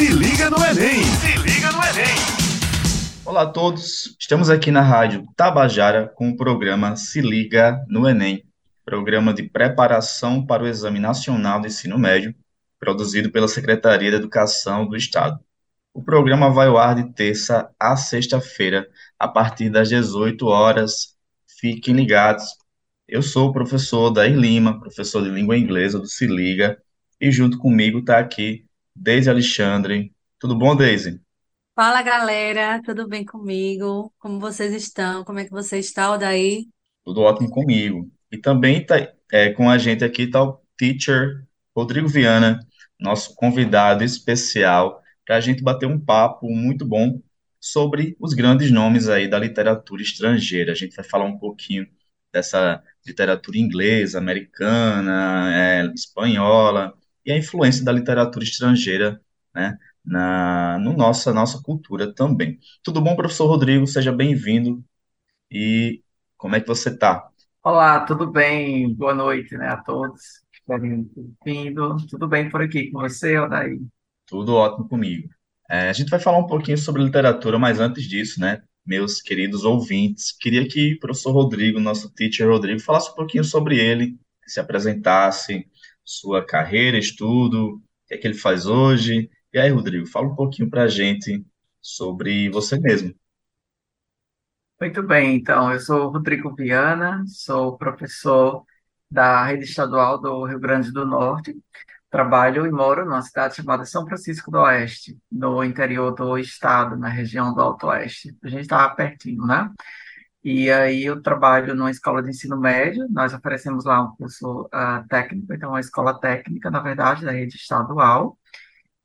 Se liga no Enem! Se liga no Enem! Olá a todos, estamos aqui na Rádio Tabajara com o programa Se Liga no Enem, programa de preparação para o Exame Nacional de Ensino Médio, produzido pela Secretaria de Educação do Estado. O programa vai ao ar de terça a sexta-feira, a partir das 18 horas. Fiquem ligados. Eu sou o professor Daí Lima, professor de língua inglesa do Se Liga, e junto comigo está aqui Deise Alexandre. Tudo bom, Deise? Fala galera, tudo bem comigo? Como vocês estão? Como é que você está, Odaí? Tudo ótimo comigo. E também tá, é, com a gente aqui está o teacher Rodrigo Viana, nosso convidado especial, para a gente bater um papo muito bom sobre os grandes nomes aí da literatura estrangeira. A gente vai falar um pouquinho dessa literatura inglesa, americana, é, espanhola, e a influência da literatura estrangeira, né, na no nossa nossa cultura também. Tudo bom, professor Rodrigo? Seja bem-vindo. E como é que você está? Olá, tudo bem? Boa noite, né, a todos que estão vindo. Tudo bem por aqui com você, Odaí? Tudo ótimo comigo. É, a gente vai falar um pouquinho sobre literatura, mas antes disso, né, meus queridos ouvintes, queria que o professor Rodrigo, nosso teacher Rodrigo, falasse um pouquinho sobre ele, se apresentasse, sua carreira, estudo, o que é que ele faz hoje. E aí, Rodrigo, fala um pouquinho para a gente sobre você mesmo. Muito bem, então, eu sou Rodrigo Viana, sou professor da Rede Estadual do Rio Grande do Norte, trabalho e moro numa cidade chamada São Francisco do Oeste, no interior do estado, na região do Alto Oeste. A gente está pertinho, né? E aí eu trabalho numa escola de ensino médio, nós oferecemos lá um curso uh, técnico, então uma escola técnica, na verdade, da rede estadual,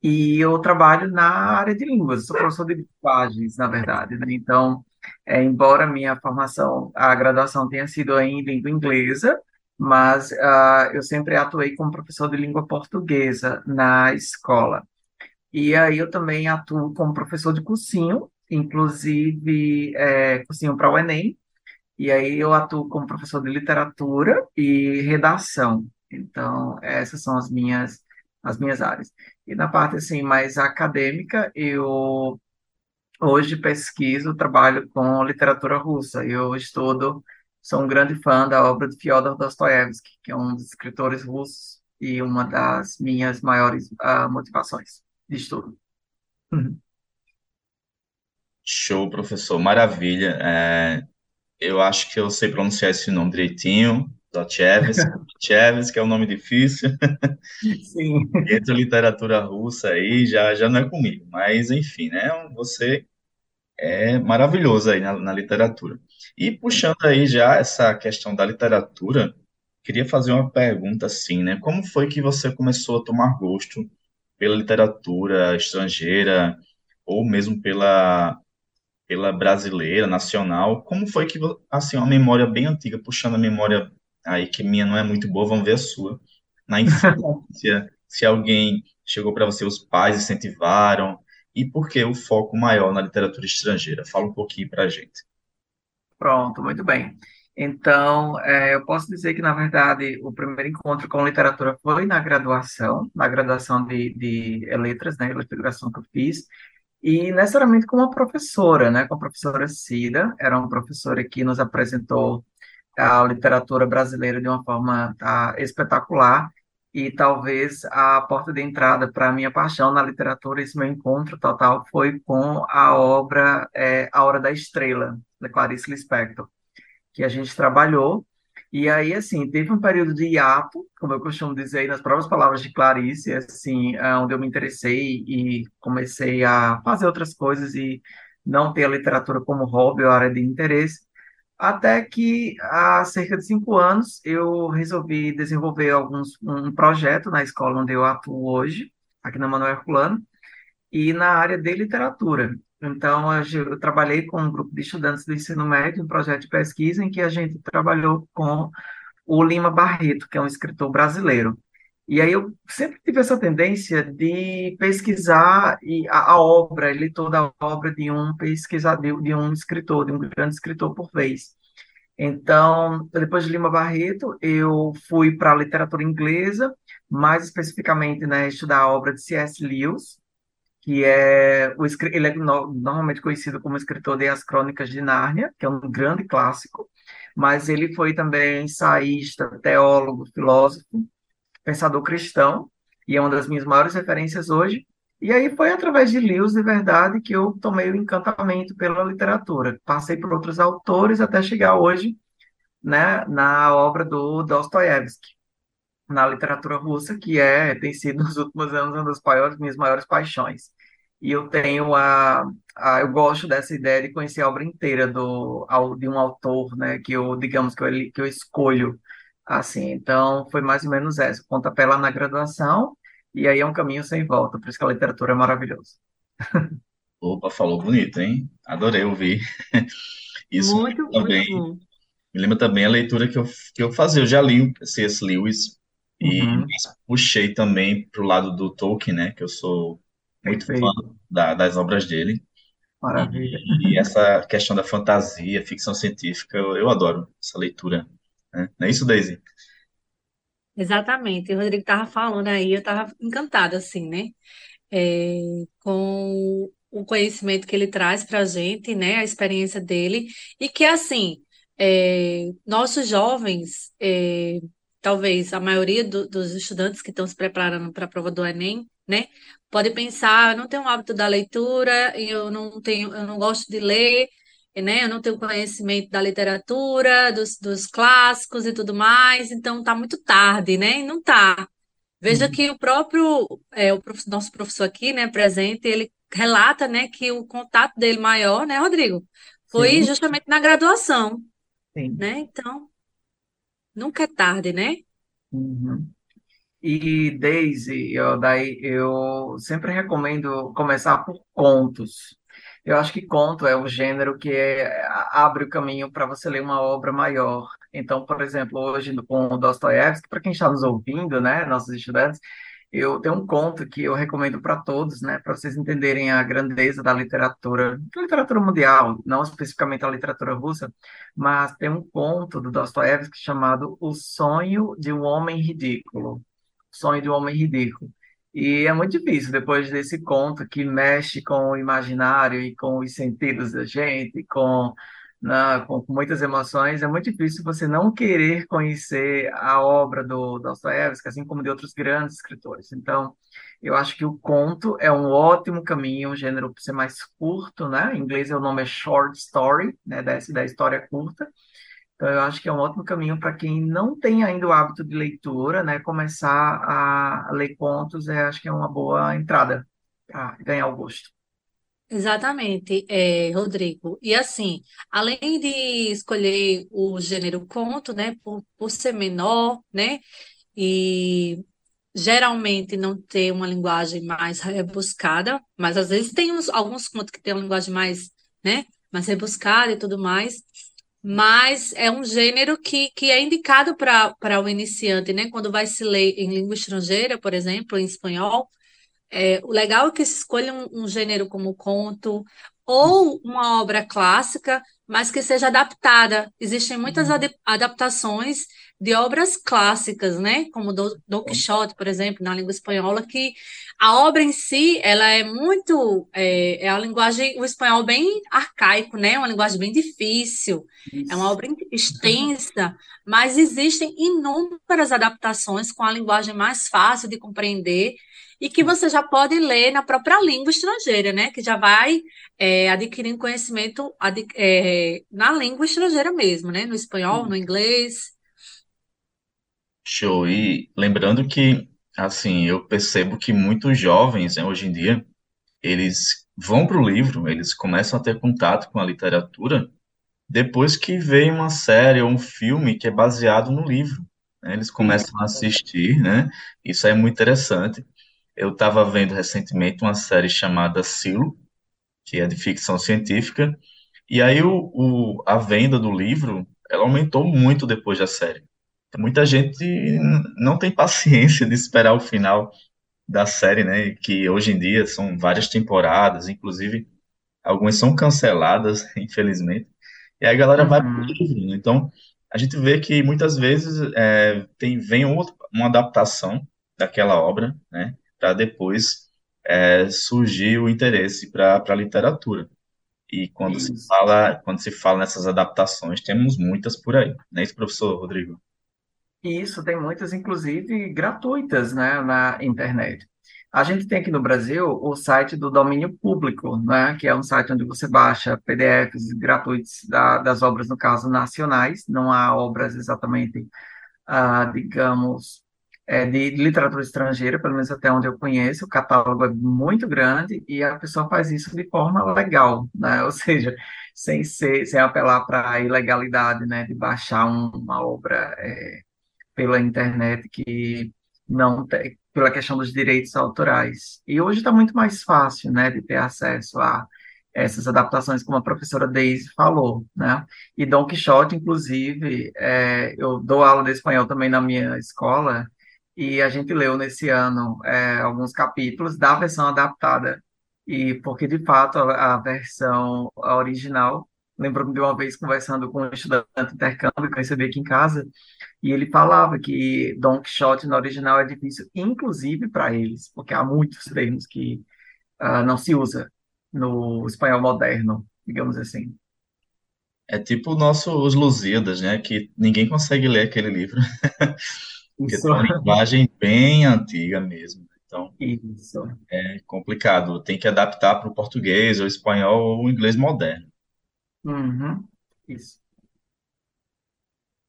e eu trabalho na área de línguas, sou professor de linguagens, na verdade, né? Então, é, embora minha formação, a graduação tenha sido em língua inglesa, mas uh, eu sempre atuei como professor de língua portuguesa na escola. E aí eu também atuo como professor de cursinho, inclusive é, para o Enem, e aí eu atuo como professor de literatura e redação. Então, essas são as minhas, as minhas áreas. E na parte assim mais acadêmica, eu hoje pesquiso, trabalho com literatura russa. Eu estudo, sou um grande fã da obra de Fyodor Dostoevsky, que é um dos escritores russos e uma das minhas maiores uh, motivações de estudo. Show, professor, maravilha. É, eu acho que eu sei pronunciar esse nome direitinho, Dostoevsky, que é um nome difícil. Sim. Entre a literatura russa aí já, já não é comigo, mas enfim, né? Você é maravilhoso aí na, na literatura. E puxando aí já essa questão da literatura, queria fazer uma pergunta assim, né? Como foi que você começou a tomar gosto pela literatura estrangeira ou mesmo pela pela brasileira, nacional. Como foi que, assim, uma memória bem antiga, puxando a memória aí que minha não é muito boa, vamos ver a sua. Na infância, se alguém chegou para você, os pais incentivaram, e por que o foco maior na literatura estrangeira? Fala um pouquinho para a gente. Pronto, muito bem. Então, é, eu posso dizer que, na verdade, o primeiro encontro com literatura foi na graduação, na graduação de, de letras, né, literação que eu fiz, e necessariamente com uma professora, né, com a professora Cida, era uma professora que nos apresentou a literatura brasileira de uma forma tá, espetacular, e talvez a porta de entrada para a minha paixão na literatura, esse meu encontro total, foi com a obra é, A Hora da Estrela, da Clarice Lispector, que a gente trabalhou, e aí, assim, teve um período de hiato, como eu costumo dizer, nas próprias palavras de Clarice, assim, é onde eu me interessei e comecei a fazer outras coisas e não ter a literatura como hobby ou área de interesse, até que há cerca de cinco anos eu resolvi desenvolver alguns, um projeto na escola onde eu atuo hoje, aqui na Manuel Herculano, e na área de literatura. Então, eu trabalhei com um grupo de estudantes do ensino médio, um projeto de pesquisa em que a gente trabalhou com o Lima Barreto, que é um escritor brasileiro. E aí eu sempre tive essa tendência de pesquisar a, a obra, ele toda a obra de um pesquisador, de um escritor, de um grande escritor por vez. Então, depois de Lima Barreto, eu fui para a literatura inglesa, mais especificamente, né, estudar a obra de C.S. Lewis, que é o ele é no- normalmente conhecido como escritor de As Crônicas de Nárnia, que é um grande clássico, mas ele foi também ensaísta, teólogo, filósofo, pensador cristão, e é uma das minhas maiores referências hoje. E aí foi através de Lewis, de verdade, que eu tomei o encantamento pela literatura. Passei por outros autores até chegar hoje, né, na obra do Dostoiévski, na literatura russa, que é, tem sido nos últimos anos uma das maiores, minhas maiores paixões. E eu tenho a, a, eu gosto dessa ideia de conhecer a obra inteira do, ao- de um autor, né, que eu, digamos que eu, que eu escolho, assim. Então, foi mais ou menos essa, pontapé lá na graduação, e aí é um caminho sem volta, por isso que a literatura é maravilhosa. Opa, falou bonito, hein? Adorei ouvir. Isso Muito, muito também, bom. me lembra também a leitura que eu, que eu fazia. Eu já li o C.S. Lewis e Uhum, puxei também para o lado do Tolkien, né? Que eu sou muito fã perfeito, da- das obras dele. maravilha. E essa questão da fantasia, ficção científica, eu, eu adoro essa leitura, né? Não é isso, Daisy? Exatamente. O Rodrigo estava falando aí, eu estava encantada, assim, né? É, com o conhecimento que ele traz para a gente, né? A experiência dele. E que, assim, é, nossos jovens, é, talvez a maioria do- dos estudantes que estão se preparando para a prova do Enem, né? Pode pensar, eu não tenho o hábito da leitura, e eu não tenho, eu não gosto de ler. né? Eu não tenho conhecimento da literatura, dos, dos clássicos e tudo mais, então tá muito tarde, né? E não tá. Veja Uhum, que o próprio, é, o prof- nosso professor aqui, né, presente, ele relata, né, que o contato dele maior, né, Rodrigo, foi Sim, justamente na graduação, sim. né? Então, nunca é tarde, né? Uhum. E Daisy, eu, daí eu sempre recomendo começar por contos. Eu acho que conto é o gênero que é- abre o caminho para você ler uma obra maior. Então, por exemplo, hoje com o Dostoiévski, para quem está nos ouvindo, né, nossos estudantes, eu tenho um conto que eu recomendo para todos, né, para vocês entenderem a grandeza da literatura, da literatura mundial, não especificamente a literatura russa, mas tem um conto do Dostoiévski chamado O Sonho de um Homem Ridículo. Sonho de um Homem Ridículo. E é muito difícil, depois desse conto que mexe com o imaginário e com os sentidos da gente, com, na, com, com muitas emoções, é muito difícil você não querer conhecer a obra do Dostoiévski, assim como de outros grandes escritores. Então, eu acho que o conto é um ótimo caminho, um gênero para ser mais curto, né? Em inglês o nome é short story, né? Da, da história curta. Então, eu acho que é um ótimo caminho para quem não tem ainda o hábito de leitura, né? Começar a ler contos, é, acho que é uma boa entrada para ganhar o gosto. Exatamente, é, Rodrigo. E assim, além de escolher o gênero conto, né, por, por ser menor, né, e geralmente não ter uma linguagem mais rebuscada, mas às vezes tem uns, alguns contos que têm uma linguagem mais, né, mais rebuscada e tudo mais, mas é um gênero que, que é indicado para o iniciante, né, quando vai se ler em língua estrangeira, por exemplo, em espanhol, é, o legal é que se escolha um, um gênero como conto ou uma obra clássica, mas que seja adaptada. Existem muitas Uhum. adaptações de obras clássicas, né? Como Do- Don Quixote, por exemplo, na língua espanhola, que a obra em si, ela é muito, é, é a linguagem, o espanhol bem arcaico, né? Uma linguagem bem difícil, é uma Isso. obra extensa, mas existem inúmeras adaptações com a linguagem mais fácil de compreender e que você já pode ler na própria língua estrangeira, né? Que já vai é, adquirindo conhecimento adi- é, na língua estrangeira mesmo, né? No espanhol, no inglês. Show. E lembrando que, assim, eu percebo que muitos jovens, né, hoje em dia, eles vão para o livro, eles começam a ter contato com a literatura depois que vem uma série ou um filme que é baseado no livro. né? Eles começam a assistir, né? Isso é muito interessante. Eu estava vendo recentemente uma série chamada Silo, que é de ficção científica, e aí o, o- a venda do livro, ela aumentou muito depois da série. Muita gente não tem paciência de esperar o final da série, né? Que hoje em dia são várias temporadas, inclusive algumas são canceladas, infelizmente. E aí a galera vai pro Uhum. livro. né? Então, a gente vê que muitas vezes é, tem, vem uma adaptação daquela obra, né? Para depois é, surgiu o interesse para a literatura. E quando se Isso. fala, quando se fala nessas adaptações, temos muitas por aí, não é isso, professor Rodrigo? Isso tem muitas, inclusive, gratuitas, né, na internet. A gente tem aqui no Brasil o site do domínio público, né, que é um site onde você baixa PDFs gratuitos da- das obras, no caso, nacionais, não há obras exatamente ah, digamos, é, de literatura estrangeira, pelo menos até onde eu conheço, o catálogo é muito grande e a pessoa faz isso de forma legal, né? Ou seja, sem ser, sem apelar para a ilegalidade, né, de baixar um- uma obra é, pela internet que não tem, pela questão dos direitos autorais. E hoje está muito mais fácil, né, de ter acesso a essas adaptações, como a professora Daisy falou, né? E Dom Quixote, inclusive, é, eu dou aula de espanhol também na minha escola, e a gente leu nesse ano é, alguns capítulos da versão adaptada, e porque de fato a, a versão original, lembro-me de uma vez conversando com um estudante de intercâmbio que eu recebi aqui em casa, e ele falava que Don Quixote no original é difícil, inclusive para eles, porque há muitos termos que ah, não se usa no espanhol moderno, digamos assim. É tipo o nosso Os Lusíadas, né, que ninguém consegue ler aquele livro, porque Isso, tem uma linguagem bem antiga mesmo. Então, isso. é complicado, tem que adaptar para o português, ou espanhol, ou inglês moderno. Uhum, isso.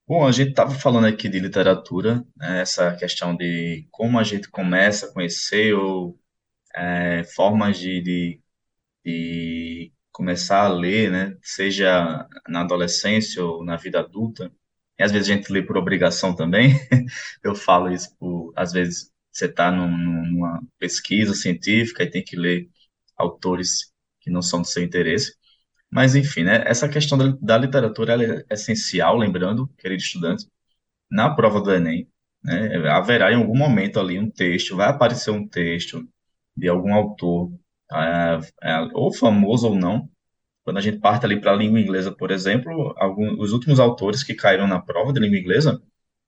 Bom, a gente estava falando aqui de literatura, né, essa questão de como a gente começa a conhecer ou é, formas de, de, de começar a ler, né, seja na adolescência ou na vida adulta. Às vezes a gente lê por obrigação também. Eu falo isso por, às vezes você está numa pesquisa científica e tem que ler autores que não são do seu interesse. Mas enfim, né, essa questão da, da literatura é essencial, lembrando, querido estudante, na prova do Enem, né, haverá em algum momento ali um texto, vai aparecer um texto de algum autor, ah, ah, ou famoso ou não. Quando a gente parte ali para a língua inglesa, por exemplo, algum, os últimos autores que caíram na prova de língua inglesa,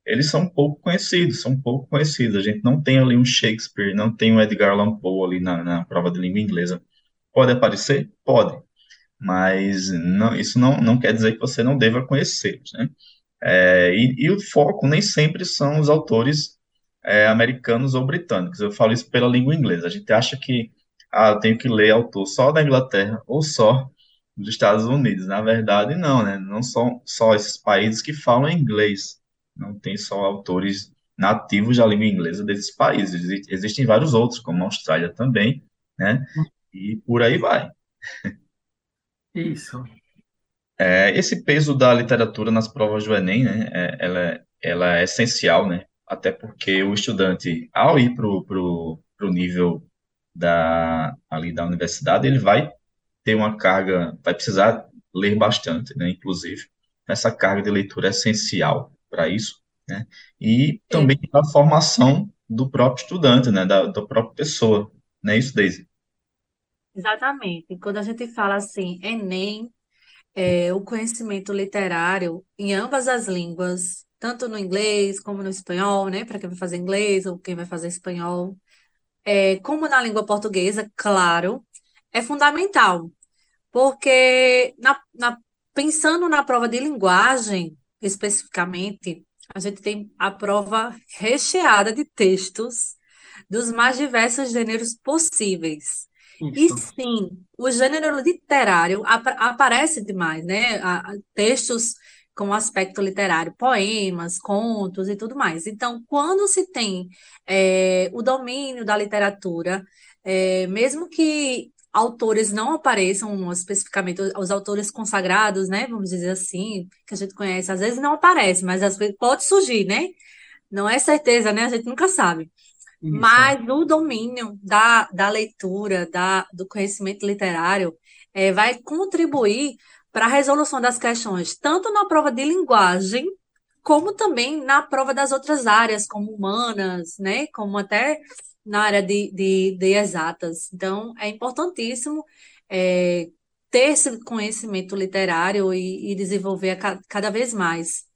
eles são pouco conhecidos, são pouco conhecidos. A gente não tem ali um Shakespeare, não tem um Edgar Allan Poe ali na, na prova de língua inglesa. Pode aparecer? Pode, mas não, isso não, não quer dizer que você não deva conhecê-los, né? É, e, e o foco nem sempre são os autores é, americanos ou britânicos. Eu falo isso pela língua inglesa. A gente acha que ah, eu tenho que ler autor só da Inglaterra ou só dos Estados Unidos. Na verdade, não, né? Não são só esses países que falam inglês. Não tem só autores nativos da língua inglesa desses países. Exi- Existem vários outros, como a Austrália também, né? E por aí vai. Isso. É, esse peso da literatura nas provas do Enem, né, é, ela, é- ela é essencial, né, até porque o estudante, ao ir para o nível da, ali da universidade, ele vai ter uma carga, vai precisar ler bastante, né, inclusive. Essa carga de leitura é essencial para isso, né, e também para a formação do próprio estudante, né, da, da própria pessoa, não é isso, Daisy? exatamente. Quando a gente fala assim, Enem, é, o conhecimento literário em ambas as línguas, tanto no inglês como no espanhol, né? Para quem vai fazer inglês ou quem vai fazer espanhol, é, como na língua portuguesa, claro, é fundamental. Porque na, na- pensando na prova de linguagem, especificamente, a gente tem a prova recheada de textos dos mais diversos gêneros possíveis. E Isso. sim, o gênero literário apa- aparece demais, né? A- a- Textos com aspecto literário, poemas, contos e tudo mais. Então, quando se tem eh, o domínio da literatura, eh, mesmo que autores não apareçam especificamente, os autores consagrados, né? Vamos dizer assim, que a gente conhece, às vezes não aparece, mas às vezes pode surgir, né? Não é certeza, né? A gente nunca sabe. Isso. Mas o domínio da, da leitura, da, do conhecimento literário, eh, vai contribuir para a resolução das questões, tanto na prova de linguagem, como também na prova das outras áreas, como humanas, né? Como até na área de, de, de exatas. Então, é importantíssimo, eh, ter esse conhecimento literário e, e desenvolver cada vez mais.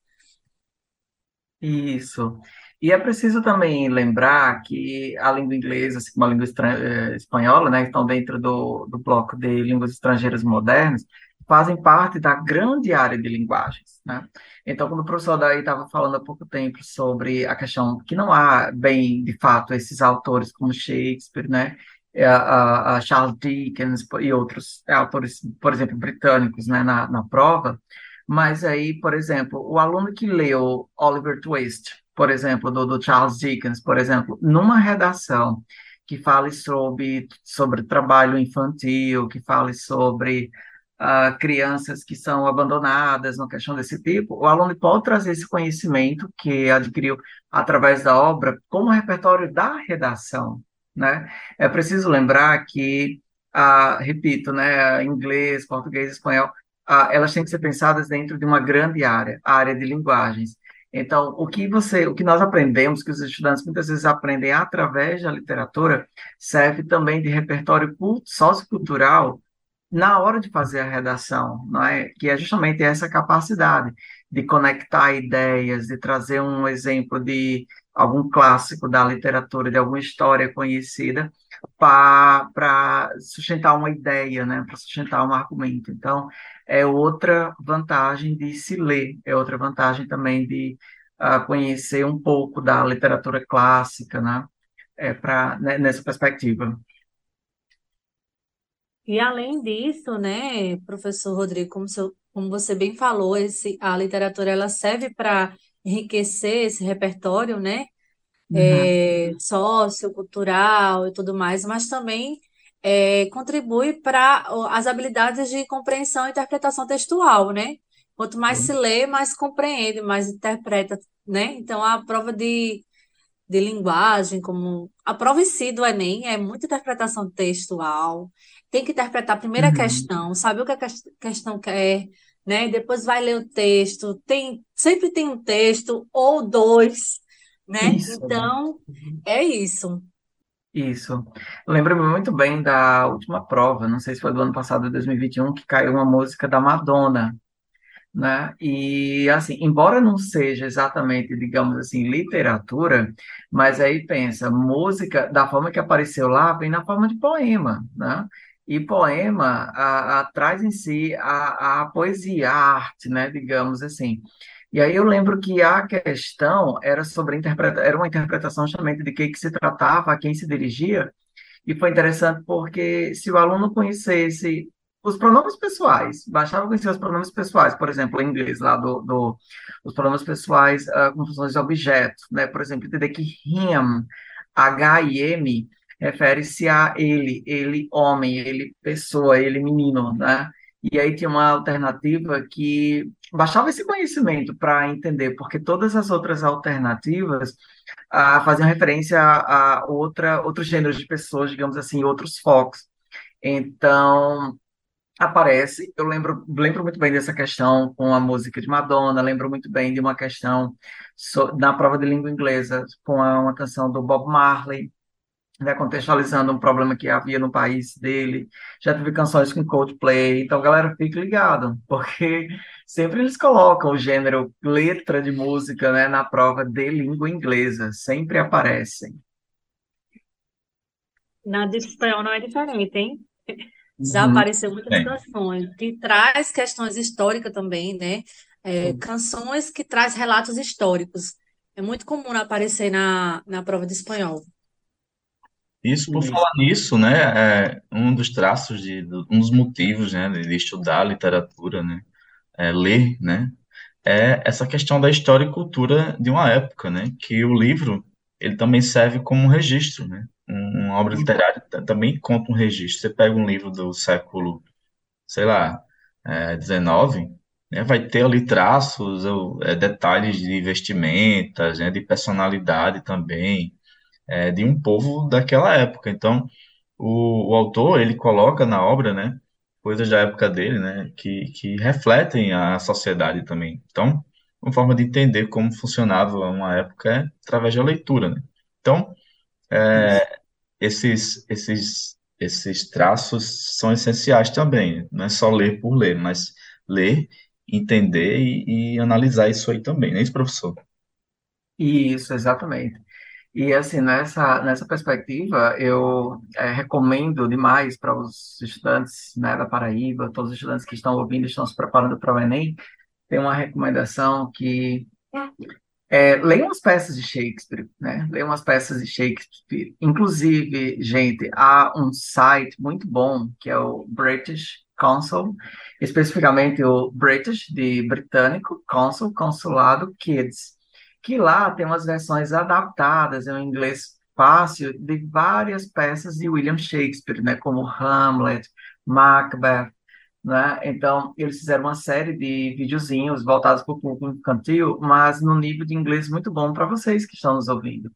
Isso. E é preciso também lembrar que a língua inglesa, assim como a língua eh, espanhola, né, estão dentro do, do bloco de línguas estrangeiras modernas, fazem parte da grande área de linguagens, né? Então, quando o professor daí estava falando há pouco tempo sobre a questão que não há bem, de fato, esses autores como Shakespeare, né, eh, a, a Charles Dickens e outros autores, por exemplo, britânicos, né, na, na prova, mas aí, por exemplo, o aluno que leu Oliver Twist, por exemplo, do, do Charles Dickens, por exemplo, numa redação que fale sobre, sobre trabalho infantil, que fale sobre ah, crianças que são abandonadas, uma questão desse tipo, o aluno pode trazer esse conhecimento que adquiriu através da obra como repertório da redação, né? É preciso lembrar que, ah, repito, né, inglês, português, espanhol, ah, elas têm que ser pensadas dentro de uma grande área, a área de linguagens. Então, o que você, o que nós aprendemos, que os estudantes muitas vezes aprendem através da literatura, serve também de repertório sociocultural na hora de fazer a redação, não é? Que é justamente essa capacidade de conectar ideias, de trazer um exemplo de algum clássico da literatura, de alguma história conhecida, para sustentar uma ideia, né? Para sustentar um argumento. Então, é outra vantagem de se ler, é outra vantagem também de ah, conhecer um pouco da literatura clássica, né? É para nessa perspectiva. E além disso, né, professor Rodrigo, como, seu- como você bem falou, esse, a literatura ela serve para enriquecer esse repertório, né, Uhum, é, sociocultural e tudo mais, mas também é, contribui para as habilidades de compreensão e interpretação textual, né? Quanto mais se lê, mais compreende, mais interpreta, né? Então, a prova de de linguagem, como a prova em si do Enem é muita interpretação textual. Tem que interpretar a primeira uhum. questão, saber o que a ques- questão quer, né? Depois vai ler o texto. Tem, sempre tem um texto ou dois, né? Isso. Então, é isso. Isso. Lembro-me muito bem da última prova, não sei se foi do ano passado, 2021, que caiu uma música da Madonna, né? E assim, embora não seja exatamente, digamos assim, literatura, mas aí pensa, música da forma que apareceu lá vem na forma de poema, né? E poema a, a, traz em si a, a poesia, a arte, né? Digamos assim. E aí eu lembro que a questão era sobre interpreta, era uma interpretação justamente de que que se tratava, a quem se dirigia, e foi interessante porque se o aluno conhecesse os pronomes pessoais, bastava conhecer os pronomes pessoais, por exemplo, em inglês, lá do, do os pronomes pessoais ah, com funções de objeto, né? Por exemplo, entender que him, H e M, refere-se a ele, ele homem, ele pessoa, ele menino, né? E aí tinha uma alternativa que bastava esse conhecimento para entender, porque todas as outras alternativas ah, faziam referência a, a outra, outros gêneros de pessoas, digamos assim, outros focos. Então, aparece, eu lembro, lembro muito bem dessa questão com a música de Madonna, lembro muito bem de uma questão so- na prova de língua inglesa com a- uma canção do Bob Marley, né, contextualizando um problema que havia no país dele. Já teve canções com Coldplay, então galera, fique ligado, porque sempre eles colocam o gênero letra de música, né, na prova de língua inglesa, sempre aparecem. Na de espanhol não é diferente, hein? Já Uhum. apareceu muitas Bem, canções que traz questões históricas também, né? É, canções que traz relatos históricos. É muito comum aparecer na, na prova de espanhol. Isso por Isso. falar nisso, né, é, um dos traços de, um dos motivos, né, de estudar literatura, né, é ler, né, é essa questão da história e cultura de uma época, né, que o livro, ele também serve como um registro, né, um- uma obra literária ta- também conta um registro. Você pega um livro do século, sei lá, é, 19, né, vai ter ali traços, ou, é, detalhes de vestimentas, né, de personalidade também, é, de um povo daquela época. Então, o, o autor, ele coloca na obra, né, coisas da época dele, né, que, que refletem a sociedade também. Então, uma forma de entender como funcionava uma época é através da leitura, né. Então, Isso. esses, esses, esses traços são essenciais também. Não é só ler por ler, mas ler, entender e, e analisar isso aí também, não é isso, professor? Isso, exatamente. E assim, nessa, nessa perspectiva, eu é, recomendo demais para os estudantes, né, da Paraíba, todos os estudantes que estão ouvindo, estão se preparando para o Enem, tem uma recomendação que é, leiam as peças de Shakespeare, né? Leiam as peças de Shakespeare. Inclusive, gente, há um site muito bom que é o British Council, especificamente o British de britânico, Council, Consulado Kids, que lá tem umas versões adaptadas em um inglês fácil de várias peças de William Shakespeare, né? Como Hamlet, Macbeth, né? Então, eles fizeram uma série de videozinhos voltados para o público infantil, mas no nível de inglês muito bom para vocês que estão nos ouvindo.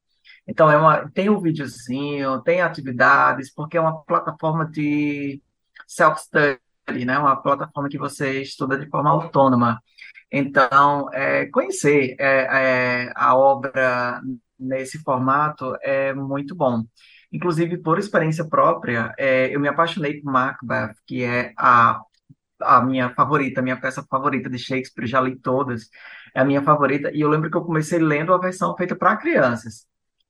Então, é uma, tem o videozinho, tem atividades, porque é uma plataforma de self-study, né? Uma plataforma que você estuda de forma autônoma. Então, é, conhecer é, é, a obra nesse formato é muito bom. Inclusive, por experiência própria, é, eu me apaixonei por Macbeth, que é a a minha favorita, a minha peça favorita de Shakespeare, já li todas, é a minha favorita, e eu lembro que eu comecei lendo a versão feita para crianças.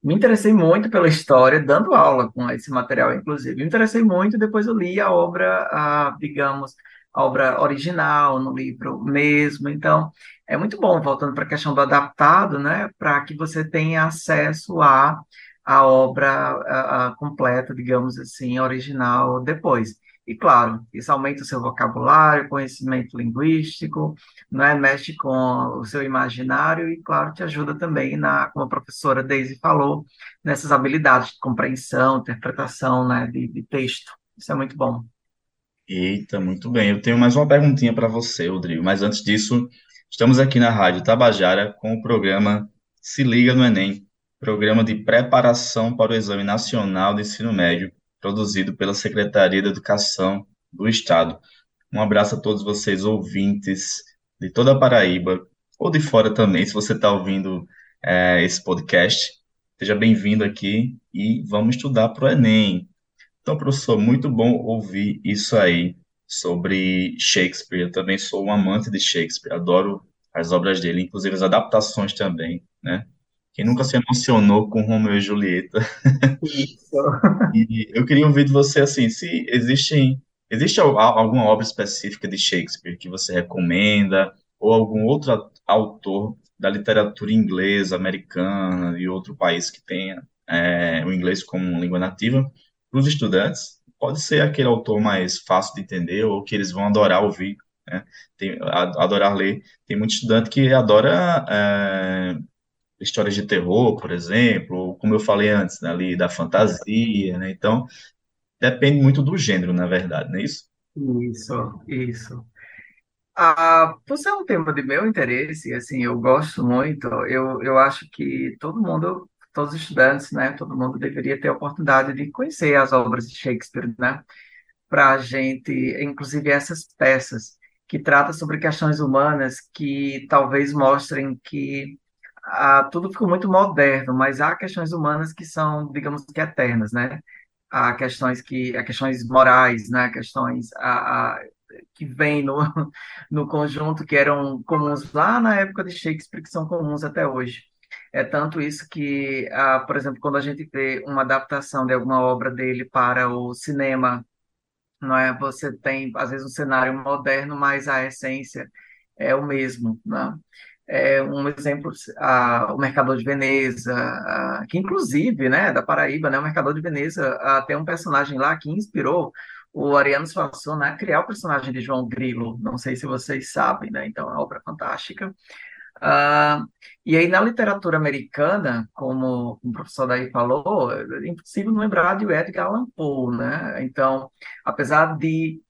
Me interessei muito pela história, dando aula com esse material, inclusive. Me interessei muito, depois eu li a obra, a, digamos, a obra original, no livro mesmo. Então, é muito bom, voltando para a questão do adaptado, né, para que você tenha acesso a a obra a, a completa, digamos assim, original depois. E claro, isso aumenta o seu vocabulário, conhecimento linguístico, né? mexe com o seu imaginário e, claro, te ajuda também, na, como a professora Daisy falou, nessas habilidades de compreensão, interpretação né? de, de texto. Isso é muito bom. Eita, muito bem. Eu tenho mais uma perguntinha para você, Rodrigo. Mas antes disso, estamos aqui na Rádio Tabajara com o programa Se Liga no Enem, programa de preparação para o Exame Nacional de Ensino Médio produzido pela Secretaria de Educação do Estado. Um abraço a todos vocês, ouvintes de toda a Paraíba, ou de fora também, se você está ouvindo é, esse podcast. Seja bem-vindo aqui e vamos estudar para o Enem. Então, professor, muito bom ouvir isso aí sobre Shakespeare. Eu também sou um amante de Shakespeare, adoro as obras dele, inclusive as adaptações também, né? Quem nunca se emocionou com Romeu e Julieta? Isso. E eu queria ouvir de você assim, se existem, existe alguma obra específica de Shakespeare que você recomenda, ou algum outro autor da literatura inglesa, americana e outro país que tenha é, o inglês como língua nativa para os estudantes? Pode ser aquele autor mais fácil de entender ou que eles vão adorar ouvir, né? Tem, adorar ler. Tem muito estudante que adora é, histórias de terror, por exemplo, como eu falei antes, né, ali da fantasia, né? Então, depende muito do gênero, na verdade, não é isso? Isso, isso. Ah, por ser um tema de meu interesse, assim, eu gosto muito, eu, eu acho que todo mundo, todos os estudantes, né, todo mundo deveria ter a oportunidade de conhecer as obras de Shakespeare, né, para a gente, inclusive essas peças que tratam sobre questões humanas que talvez mostrem que ah, tudo ficou muito moderno, mas há questões humanas que são, digamos que eternas, né? Há questões que, há questões morais, né? Questões a, a, que vêm no, no conjunto que eram comuns lá na época de Shakespeare, que são comuns até hoje. É tanto isso que, por exemplo, quando a gente vê uma adaptação de alguma obra dele para o cinema, não é? Você tem, às vezes, um cenário moderno, mas a essência é o mesmo, né? É, um exemplo, a, o Mercador de Veneza, a, que inclusive, né, da Paraíba, né, o Mercador de Veneza a, tem um personagem lá que inspirou o Ariano Suassuna a criar o personagem de João Grilo. Não sei se vocês sabem, né? Então, é uma obra fantástica. Uh, e aí, na literatura americana, como o professor daí falou, é impossível não lembrar de Edgar Allan Poe, né? Então, apesar de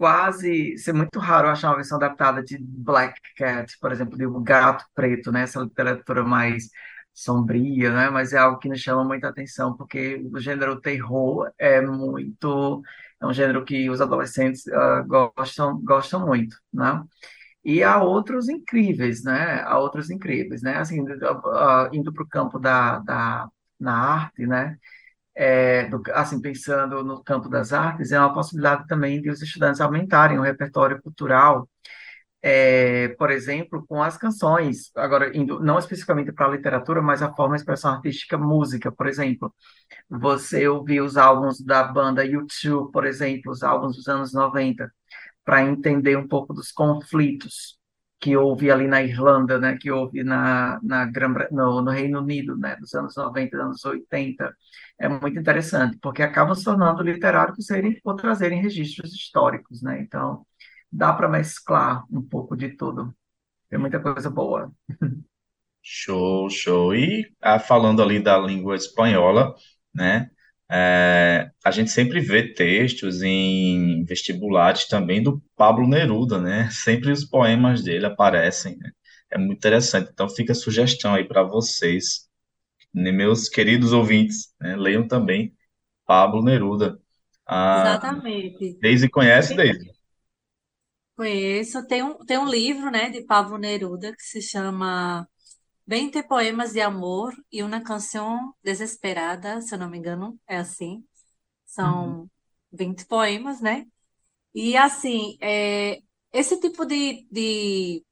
quase ser muito raro achar uma versão adaptada de Black Cat, por exemplo, de O Gato Preto, né? Essa literatura mais sombria, né? Mas é algo que nos chama muita atenção, porque o gênero terror é muito... É um gênero que os adolescentes uh, gostam, gostam muito, né? E há outros incríveis, né? Há outros incríveis, né? Assim, uh, indo para o campo da, da na arte, né? É, do, assim, pensando no campo das artes, é uma possibilidade também de os estudantes aumentarem o repertório cultural é, por exemplo, com as canções, agora indo não especificamente para a literatura, mas a forma de expressão artística, música, por exemplo. Você ouvir os álbuns da banda U2, por exemplo, os álbuns dos anos 90, para entender um pouco dos conflitos que houve ali na Irlanda, né, que houve na, na Gran, no, no Reino Unido, né, dos anos 90, anos 80, é muito interessante, porque acabam se tornando literário por, serem, por trazerem registros históricos, né, então dá para mesclar um pouco de tudo, tem muita coisa boa. Show, show. E ah, falando ali da língua espanhola, né? é, a gente sempre vê textos em vestibulares também do Pablo Neruda, né? Sempre os poemas dele aparecem, né? É muito interessante. Então fica a sugestão aí para vocês, né, meus queridos ouvintes, né? Leiam também Pablo Neruda. Ah, Exatamente. Daisy conhece, Daisy? Conheço. Tem um, tem um livro, né, de Pablo Neruda que se chama 20 poemas de amor e uma canção desesperada, se eu não me engano, é assim. Uhum. São 20 poemas, né? E assim, é, esse tipo de, de,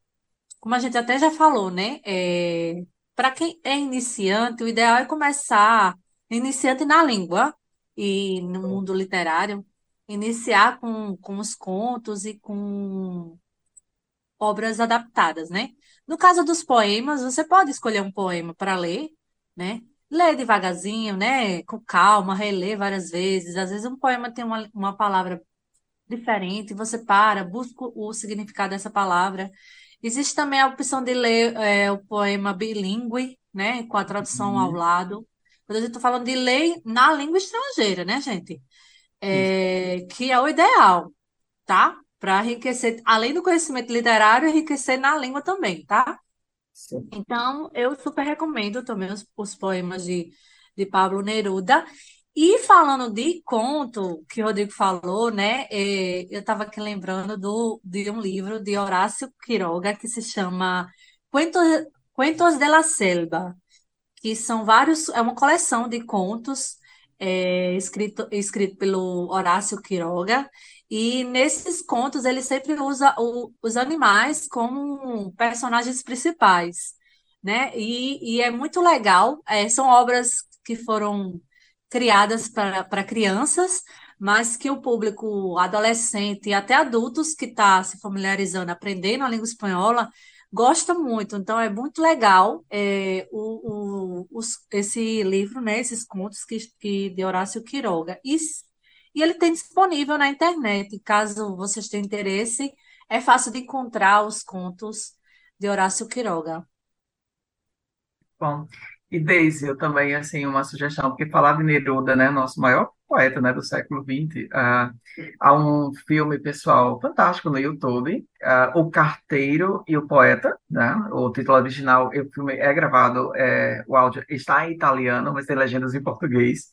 como a gente até já falou, né? É, para quem é iniciante, o ideal é começar iniciante na língua e no mundo literário, iniciar com, com os contos e com obras adaptadas, né? No caso dos poemas, você pode escolher um poema para ler, né? Ler devagarzinho, né? Com calma, reler várias vezes. Às vezes um poema tem uma, uma palavra diferente, você para, busca o significado dessa palavra. Existe também a opção de ler é, o poema bilíngue, né? Com a tradução ao Uhum. lado. Quando eu estou falando de ler na língua estrangeira, né, gente? É, que é o ideal, tá? Para enriquecer, além do conhecimento literário, enriquecer na língua também, tá? Sim. Então, eu super recomendo também os, os poemas de, de Pablo Neruda. E falando de conto, que o Rodrigo falou, né? é, eu estava aqui lembrando do, de um livro de Horácio Quiroga que se chama Cuentos, Cuentos de la Selva que são vários, é uma coleção de contos é, escrito, escrito pelo Horácio Quiroga, e nesses contos ele sempre usa o- os animais como personagens principais, né? E, e é muito legal, é, são obras que foram criadas para crianças, mas que o público adolescente e até adultos que está se familiarizando, aprendendo a língua espanhola, Gosta muito, então é muito legal é, o, o- os- esse livro, né, esses contos que, que de Horácio Quiroga. E, e ele tem disponível na internet, caso vocês tenham interesse, é fácil de encontrar os contos de Horácio Quiroga. Bom, e Daisy, eu também, assim, uma sugestão, porque falar de Neruda, né, nosso maior poeta, né, do século XX, ah, há um filme, pessoal, fantástico no YouTube, ah, O Carteiro e o Poeta, né, o título original, o filme é gravado, é, o áudio está em italiano, mas tem legendas em português,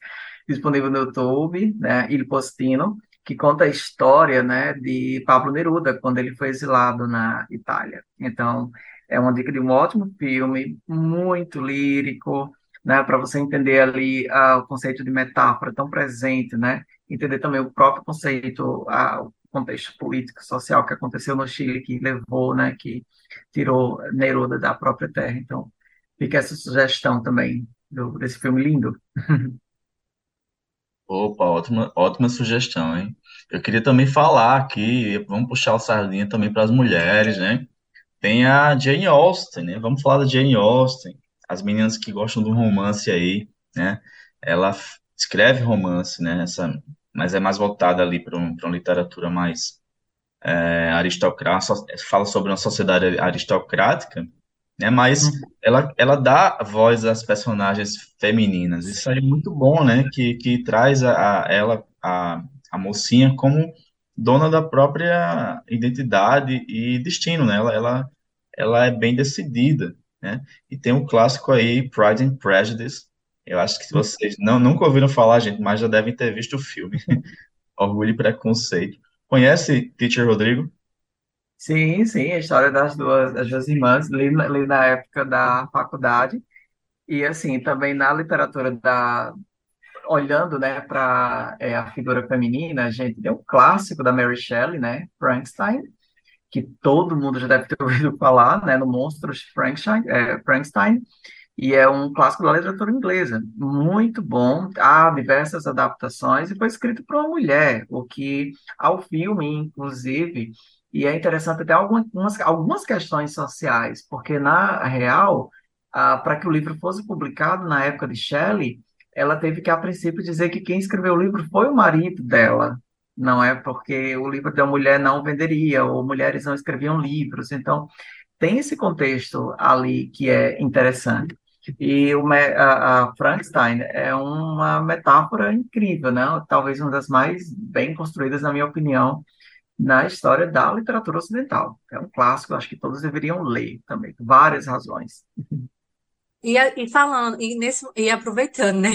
disponível no YouTube, né, Il Postino, que conta a história, né, de Pablo Neruda, quando ele foi exilado na Itália. Então, é uma dica de um ótimo filme, muito lírico, né, para você entender ali ah, o conceito de metáfora tão presente, né, entender também o próprio conceito, ah, o contexto político, social que aconteceu no Chile, que levou, né, que tirou Neruda da própria terra. Então, fica essa sugestão também do, desse filme lindo. Opa, ótima, ótima sugestão, hein? Eu queria também falar aqui, vamos puxar o sardinha também para as mulheres, né? Tem a Jane Austen, né? Vamos falar da Jane Austen. As meninas que gostam do romance aí, né? Ela escreve romance, né? Essa, mas é mais voltada ali para um, uma literatura mais é, aristocrática, fala sobre uma sociedade aristocrática, né? Mas Uhum. ela, ela dá voz às personagens femininas. Isso aí é muito bom, né? Que, que traz a, a- ela, a, a mocinha, como dona da própria identidade e destino, né? Ela, ela, ela é bem decidida, né? E tem um clássico aí, Pride and Prejudice. Eu acho que vocês não, nunca ouviram falar, gente, mas já devem ter visto o filme, Orgulho e Preconceito. Conhece Teacher Rodrigo? Sim, sim, a história das duas, das duas irmãs, li, na li na época da faculdade, e assim, também na literatura da, olhando, né, para a figura feminina, a gente tem um clássico da Mary Shelley, né, Frankenstein, que todo mundo já deve ter ouvido falar, né, no Monstros Frankenstein, é, Frankenstein, e é um clássico da literatura inglesa, muito bom. Há diversas adaptações e foi escrito por uma mulher, o que ao filme, inclusive, e é interessante até algumas, algumas questões sociais, porque na real, ah, para que o livro fosse publicado na época de Shelley, ela teve que a princípio dizer que quem escreveu o livro foi o marido dela, não é porque o livro da mulher não venderia ou mulheres não escreviam livros, então tem esse contexto ali que é interessante. E o, a, a, Frankenstein é uma metáfora incrível, né? Talvez uma das mais bem construídas, na minha opinião, na história da literatura ocidental. É um clássico, acho que todos deveriam ler também, por várias razões. E, e falando, e, nesse, e aproveitando, né?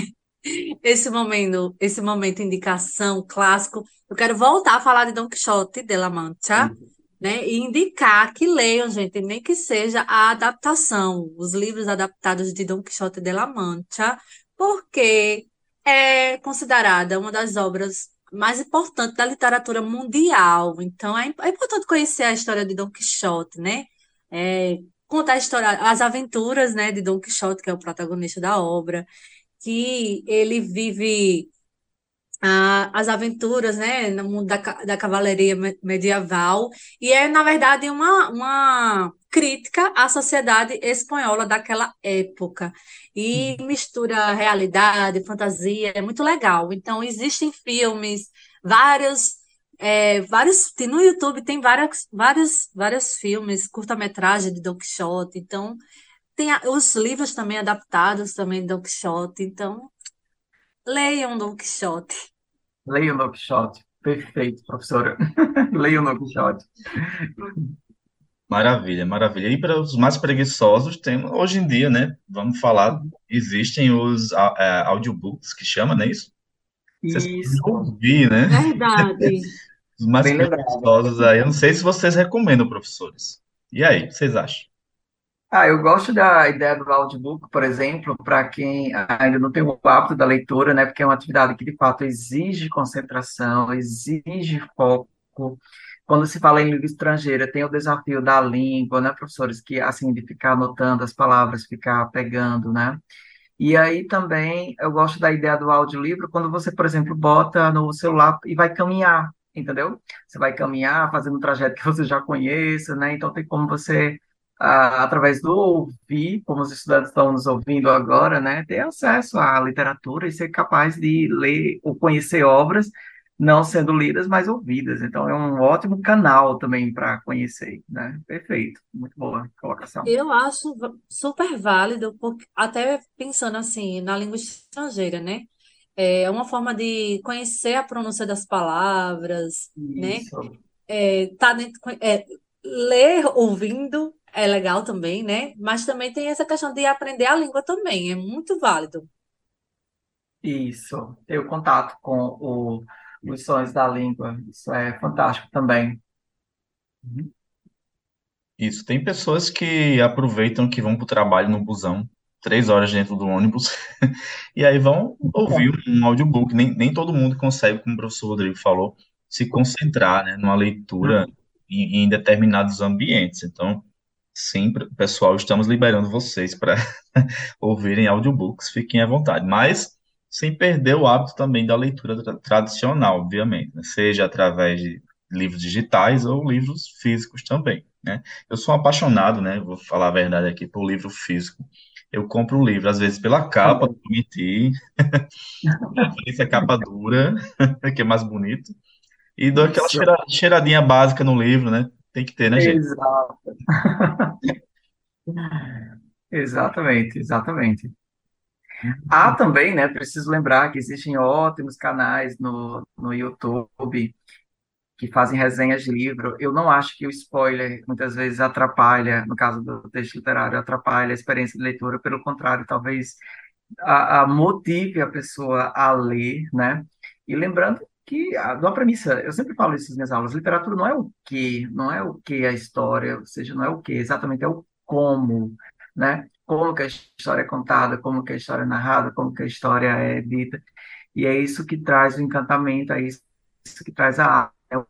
Esse momento, esse momento indicação clássico, eu quero voltar a falar de Don Quixote de la Mancha, uhum né? E indicar que leiam, gente, nem que seja a adaptação, os livros adaptados de Dom Quixote de la Mancha, porque é considerada uma das obras mais importantes da literatura mundial. Então, é, é importante conhecer a história de Dom Quixote, né? É, contar a história, as aventuras, né, de Dom Quixote, que é o protagonista da obra, que ele vive a, as aventuras, né, no mundo da, da cavalaria medieval, e é, na verdade, uma, uma crítica à sociedade espanhola daquela época, e uhum. mistura realidade, fantasia, é muito legal. Então, existem filmes, vários, é, vários, no YouTube tem vários, vários, vários filmes, curta-metragem de Don Quixote, então, tem os livros também adaptados também Don Quixote, então, Leiam Don Quixote. Leiam Don Quixote. Perfeito, professora. Leiam Don Quixote. Maravilha, maravilha. E para os mais preguiçosos, tem, hoje em dia, né? Vamos falar, existem os uh, audiobooks que chama, não é isso? Vocês isso. ouvir, né? Verdade. os mais Bem preguiçosos aí. Eu não sei se vocês recomendam, professores. E aí, o que vocês acham? Ah, eu gosto da ideia do audiobook, por exemplo, para quem ainda não tem o hábito da leitura, né? Porque é uma atividade que de fato exige concentração, exige foco. Quando se fala em língua estrangeira, tem o desafio da língua, né, professores? Que assim de ficar anotando as palavras, ficar pegando, né? E aí também eu gosto da ideia do audiolivro quando você, por exemplo, bota no celular e vai caminhar, entendeu? Você vai caminhar fazendo um trajeto que você já conheça, né? Então tem como você através do ouvir, como os estudantes estão nos ouvindo agora, né, ter acesso à literatura e ser capaz de ler ou conhecer obras não sendo lidas, mas ouvidas. Então, é um ótimo canal também para conhecer, né? Perfeito, muito boa colocação. Eu acho super válido, porque, até pensando assim, na língua estrangeira, né? É uma forma de conhecer a pronúncia das palavras, né? Isso. É, tá dentro, é, ler ouvindo é legal também, né? Mas também tem essa questão de aprender a língua também, é muito válido. Isso, ter o contato com o, os sons da língua, isso é fantástico também. Uhum. Isso, tem pessoas que aproveitam que vão para o trabalho no busão, três horas dentro do ônibus, e aí vão ouvir um audiobook. Nem, nem todo mundo consegue, como o professor Rodrigo falou, se concentrar, né, numa leitura uhum. em, em determinados ambientes. Então, Sim, pessoal, estamos liberando vocês para ouvirem audiobooks, fiquem à vontade, mas sem perder o hábito também da leitura tra tradicional, obviamente, né? seja através de livros digitais ou livros físicos também, né? Eu sou um apaixonado, né, vou falar a verdade aqui, por livro físico. Eu compro o livro, às vezes pela capa, não mentir, essa capa dura, que é mais bonito, e dou aquela cheira, cheiradinha básica no livro, né? Tem que ter, né, gente? Exato. Exatamente, exatamente. Há também, né, preciso lembrar que existem ótimos canais no, no YouTube que fazem resenhas de livro. Eu não acho que o spoiler muitas vezes atrapalha, no caso do texto literário, atrapalha a experiência de leitura, pelo contrário, talvez a, a motive a pessoa a ler, né? E lembrando que a, uma premissa, eu sempre falo isso nas minhas aulas, literatura não é o que, não é o que a história, ou seja, não é o que, exatamente é o como, né? Como que a história é contada, como que a história é narrada, como que a história é dita. E é isso que traz o encantamento, é isso que traz a arte, é o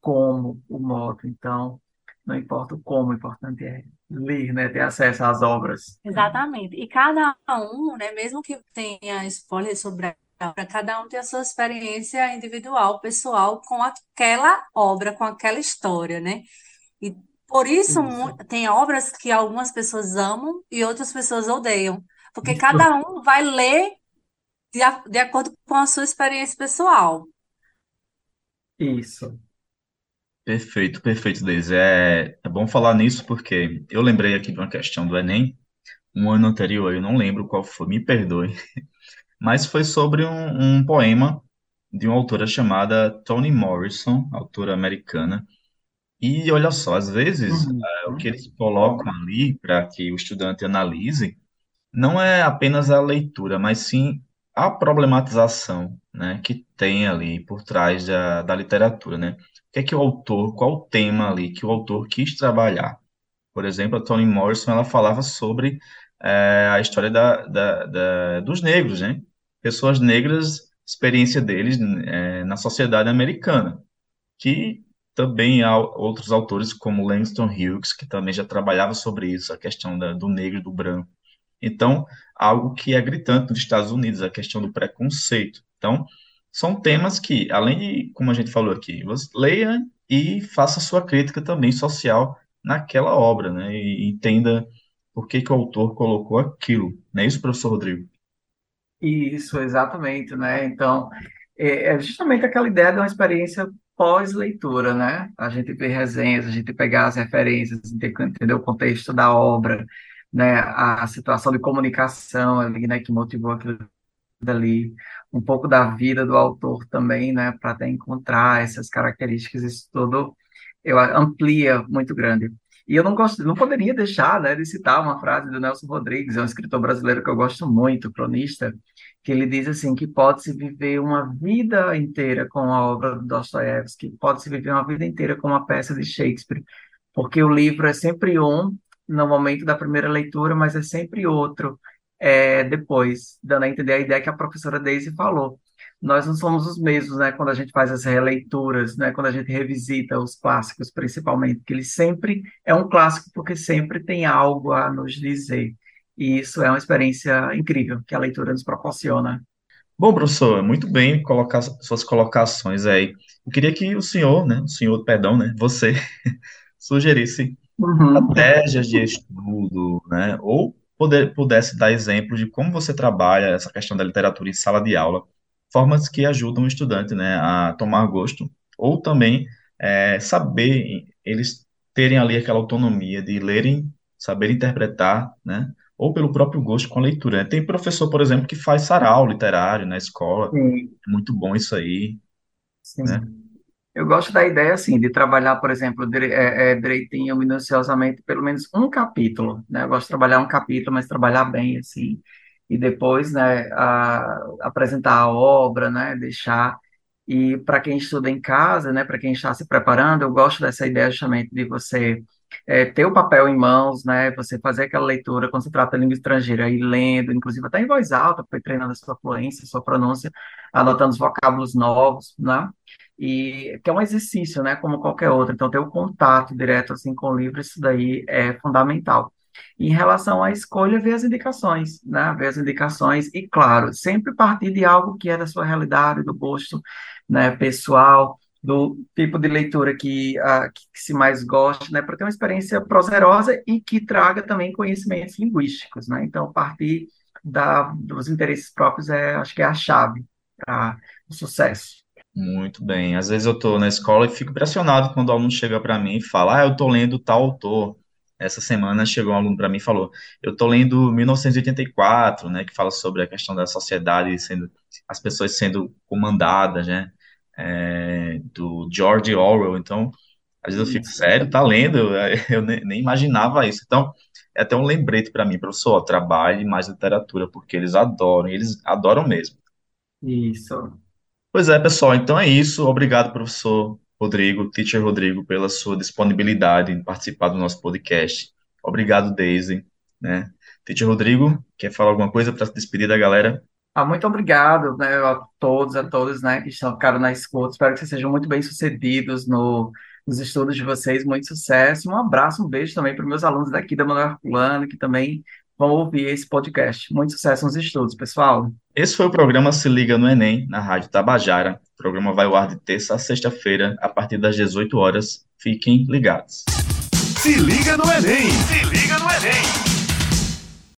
como, o modo. Então, não importa o como, o importante é ler, né? Ter acesso às obras. Exatamente. E cada um, né, mesmo que tenha spoiler sobre a obra, cada um tem a sua experiência individual, pessoal, com aquela obra, com aquela história, né? E por isso Isso. tem obras que algumas pessoas amam e outras pessoas odeiam, porque cada um vai ler de, a- de acordo com a sua experiência pessoal. Isso. Perfeito, perfeito, Deise. É, é bom falar nisso porque eu lembrei aqui de uma questão do Enem, um ano anterior, eu não lembro qual foi, me perdoe, mas foi sobre um, um poema de uma autora chamada Toni Morrison, autora americana. E olha só, às vezes, Uhum. é, o que eles colocam ali para que o estudante analise não é apenas a leitura, mas sim a problematização, né, que tem ali por trás da, da literatura, né? O que é que o autor, qual o tema ali que o autor quis trabalhar? Por exemplo, a Toni Morrison, ela falava sobre é, a história da, da, da- dos negros, né? Pessoas negras, experiência deles é, na sociedade americana, que também há outros autores como Langston Hughes, que também já trabalhava sobre isso, a questão da- do negro e do branco. Então, algo que é gritante nos Estados Unidos, a questão do preconceito. Então, são temas que, além de, como a gente falou aqui, você leia e faça sua crítica também social naquela obra, né? E entenda por que que o autor colocou aquilo. Não é isso, professor Rodrigo? Isso, exatamente, né? Então, é é justamente aquela ideia de uma experiência pós-leitura, né? A gente ver resenhas, a gente pegar as referências, ente- entender o contexto da obra, né? A situação de comunicação ali, né? Que motivou aquilo dali, um pouco da vida do autor também, né? Para até encontrar essas características, isso tudo eu amplia muito grande. E eu não gosto, não poderia deixar, né, de citar uma frase do Nelson Rodrigues, é um escritor brasileiro que eu gosto muito, cronista, que ele diz assim que pode-se viver uma vida inteira com a obra do Dostoiévski, pode-se viver uma vida inteira com uma peça de Shakespeare, porque o livro é sempre um no momento da primeira leitura, mas é sempre outro é, depois, dando a entender a ideia que a professora Daisy falou. Nós não somos os mesmos, né, quando a gente faz as releituras, né, quando a gente revisita os clássicos, principalmente, que ele sempre é um clássico porque sempre tem algo a nos dizer. E isso é uma experiência incrível que a leitura nos proporciona. Bom, professor, muito bem colocar suas colocações aí. Eu queria que o senhor, né, o senhor, perdão, né, você sugerisse Uhum. estratégias de estudo, né? Ou poder, pudesse dar exemplos de como você trabalha essa questão da literatura em sala de aula, formas que ajudam o estudante, né, a tomar gosto, ou também é, saber, eles terem ali aquela autonomia de lerem, saber interpretar, né? Ou pelo próprio gosto com a leitura. né? Tem professor, por exemplo, que faz sarau literário na escola, Sim, é muito bom isso aí, né? sim. Eu gosto da ideia, assim, de trabalhar, por exemplo, é, é, direitinho, minuciosamente, pelo menos um capítulo, né? Eu gosto de trabalhar um capítulo, mas trabalhar bem, assim, e depois, né, a- apresentar a obra, né, deixar. E para quem estuda em casa, né, para quem está se preparando, eu gosto dessa ideia justamente de você é, ter o papel em mãos, né, você fazer aquela leitura quando se trata de língua estrangeira, ir lendo, inclusive até em voz alta, treinando a sua fluência, a sua pronúncia, anotando os vocábulos novos, né? E que é um exercício, né, como qualquer outro. Então, ter o contato direto assim com o livro, isso daí é fundamental. Em relação à escolha, ver as indicações, né? Ver as indicações e, claro, sempre partir de algo que é da sua realidade, do gosto, né, pessoal, do tipo de leitura que, ah, que, que se mais gosta, né, para ter uma experiência prazerosa e que traga também conhecimentos linguísticos, né? Então, partir da, dos interesses próprios é, acho que é a chave para o sucesso. Muito bem. Às vezes eu estou na escola e fico impressionado quando o aluno chega para mim e fala: Ah, eu estou lendo tal autor. Essa semana chegou um aluno para mim e falou: Eu estou lendo 1984, né, que fala sobre a questão da sociedade sendo, as pessoas sendo comandadas, né, é, do George Orwell. Então, às vezes eu fico sério, tá lendo? Eu, eu nem, nem imaginava isso. Então, é até um lembrete para mim, professor: ó, trabalhe mais literatura, porque eles adoram, eles adoram mesmo. isso. Pois é, pessoal, então é isso. Obrigado, professor Rodrigo, teacher Rodrigo, pela sua disponibilidade em participar do nosso podcast. Obrigado, Daisy, né? Teacher Rodrigo, quer falar alguma coisa para se despedir da galera? Ah, muito obrigado, né, a todos, a todos, né, que estão ficaram na escuta. Espero que vocês sejam muito bem-sucedidos no, nos estudos de vocês. Muito sucesso. Um abraço, um beijo também para meus alunos daqui da Manuel Herculano, que também vão ouvir esse podcast. Muito sucesso nos estudos, pessoal. Esse foi o programa Se Liga no Enem, na Rádio Tabajara. O programa vai ao ar de terça a sexta-feira, a partir das 18 horas. Fiquem ligados. Se liga no Enem! Se